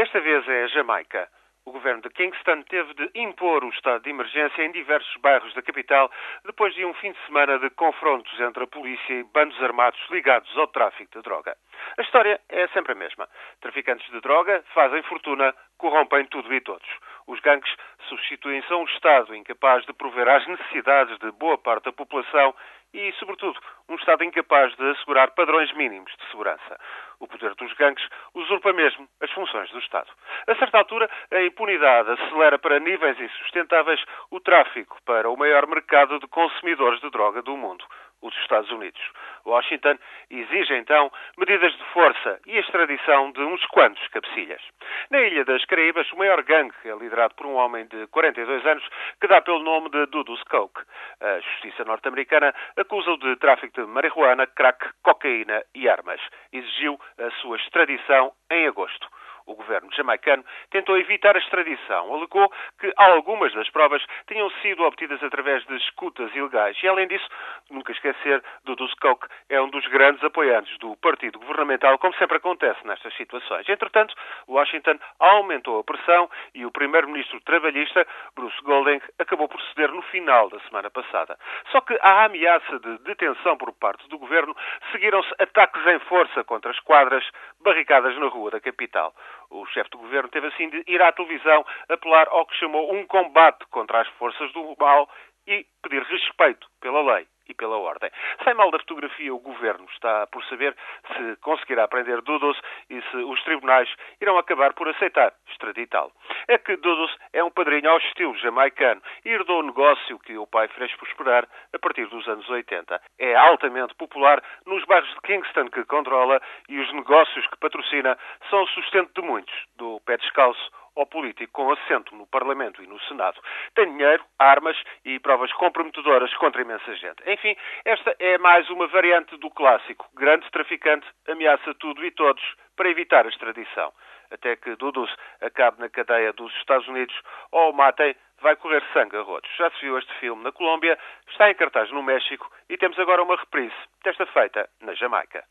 Desta vez é a Jamaica. O governo de Kingston teve de impor o estado de emergência em diversos bairros da capital depois de um fim de semana de confrontos entre a polícia e bandos armados ligados ao tráfico de droga. A história é sempre a mesma. Traficantes de droga fazem fortuna, corrompem tudo e todos. Os gangues substituem-se a um Estado incapaz de prover às necessidades de boa parte da população e, sobretudo, um Estado incapaz de assegurar padrões mínimos de segurança. O poder dos gangues usurpa mesmo as funções do Estado. A certa altura, a impunidade acelera para níveis insustentáveis o tráfico para o maior mercado de consumidores de droga do mundo os Estados Unidos. Washington exige então medidas de força e a extradição de uns quantos cabecilhas. Na Ilha das Caraíbas, o maior gangue é liderado por um homem de 42 anos que dá pelo nome de Dudu Coke. A justiça norte-americana acusa-o de tráfico de marihuana, crack, cocaína e armas. Exigiu a sua extradição em agosto. Jamaicano tentou evitar a extradição. Alegou que algumas das provas tinham sido obtidas através de escutas ilegais. E, além disso, nunca esquecer, Dudu Skok é um dos grandes apoiantes do partido governamental, como sempre acontece nestas situações. Entretanto, Washington aumentou a pressão e o primeiro-ministro trabalhista, Bruce Golding, acabou por ceder no final da semana passada. Só que à ameaça de detenção por parte do governo seguiram-se ataques em força contra as quadras barricadas na rua da capital. O chefe do governo teve assim de ir à televisão apelar ao que chamou um combate contra as forças do mal e pedir respeito pela lei mal da fotografia, o governo está por saber se conseguirá prender Dudos e se os tribunais irão acabar por aceitar extraditá-lo. É que Dudos é um padrinho ao estilo jamaicano e herdou o negócio que o pai fez prosperar a partir dos anos 80. É altamente popular nos bairros de Kingston que controla e os negócios que patrocina são o sustento de muitos, do pé descalço ao político com assento no Parlamento e no Senado. Tem dinheiro, armas e provas comprometedoras contra imensa gente. Enfim, esta é mais uma variante do clássico. Grande traficante ameaça tudo e todos para evitar a extradição. Até que Dudus acabe na cadeia dos Estados Unidos ou o matem, vai correr sangue a rodos. Já se viu este filme na Colômbia, está em cartaz no México e temos agora uma reprise, desta feita na Jamaica.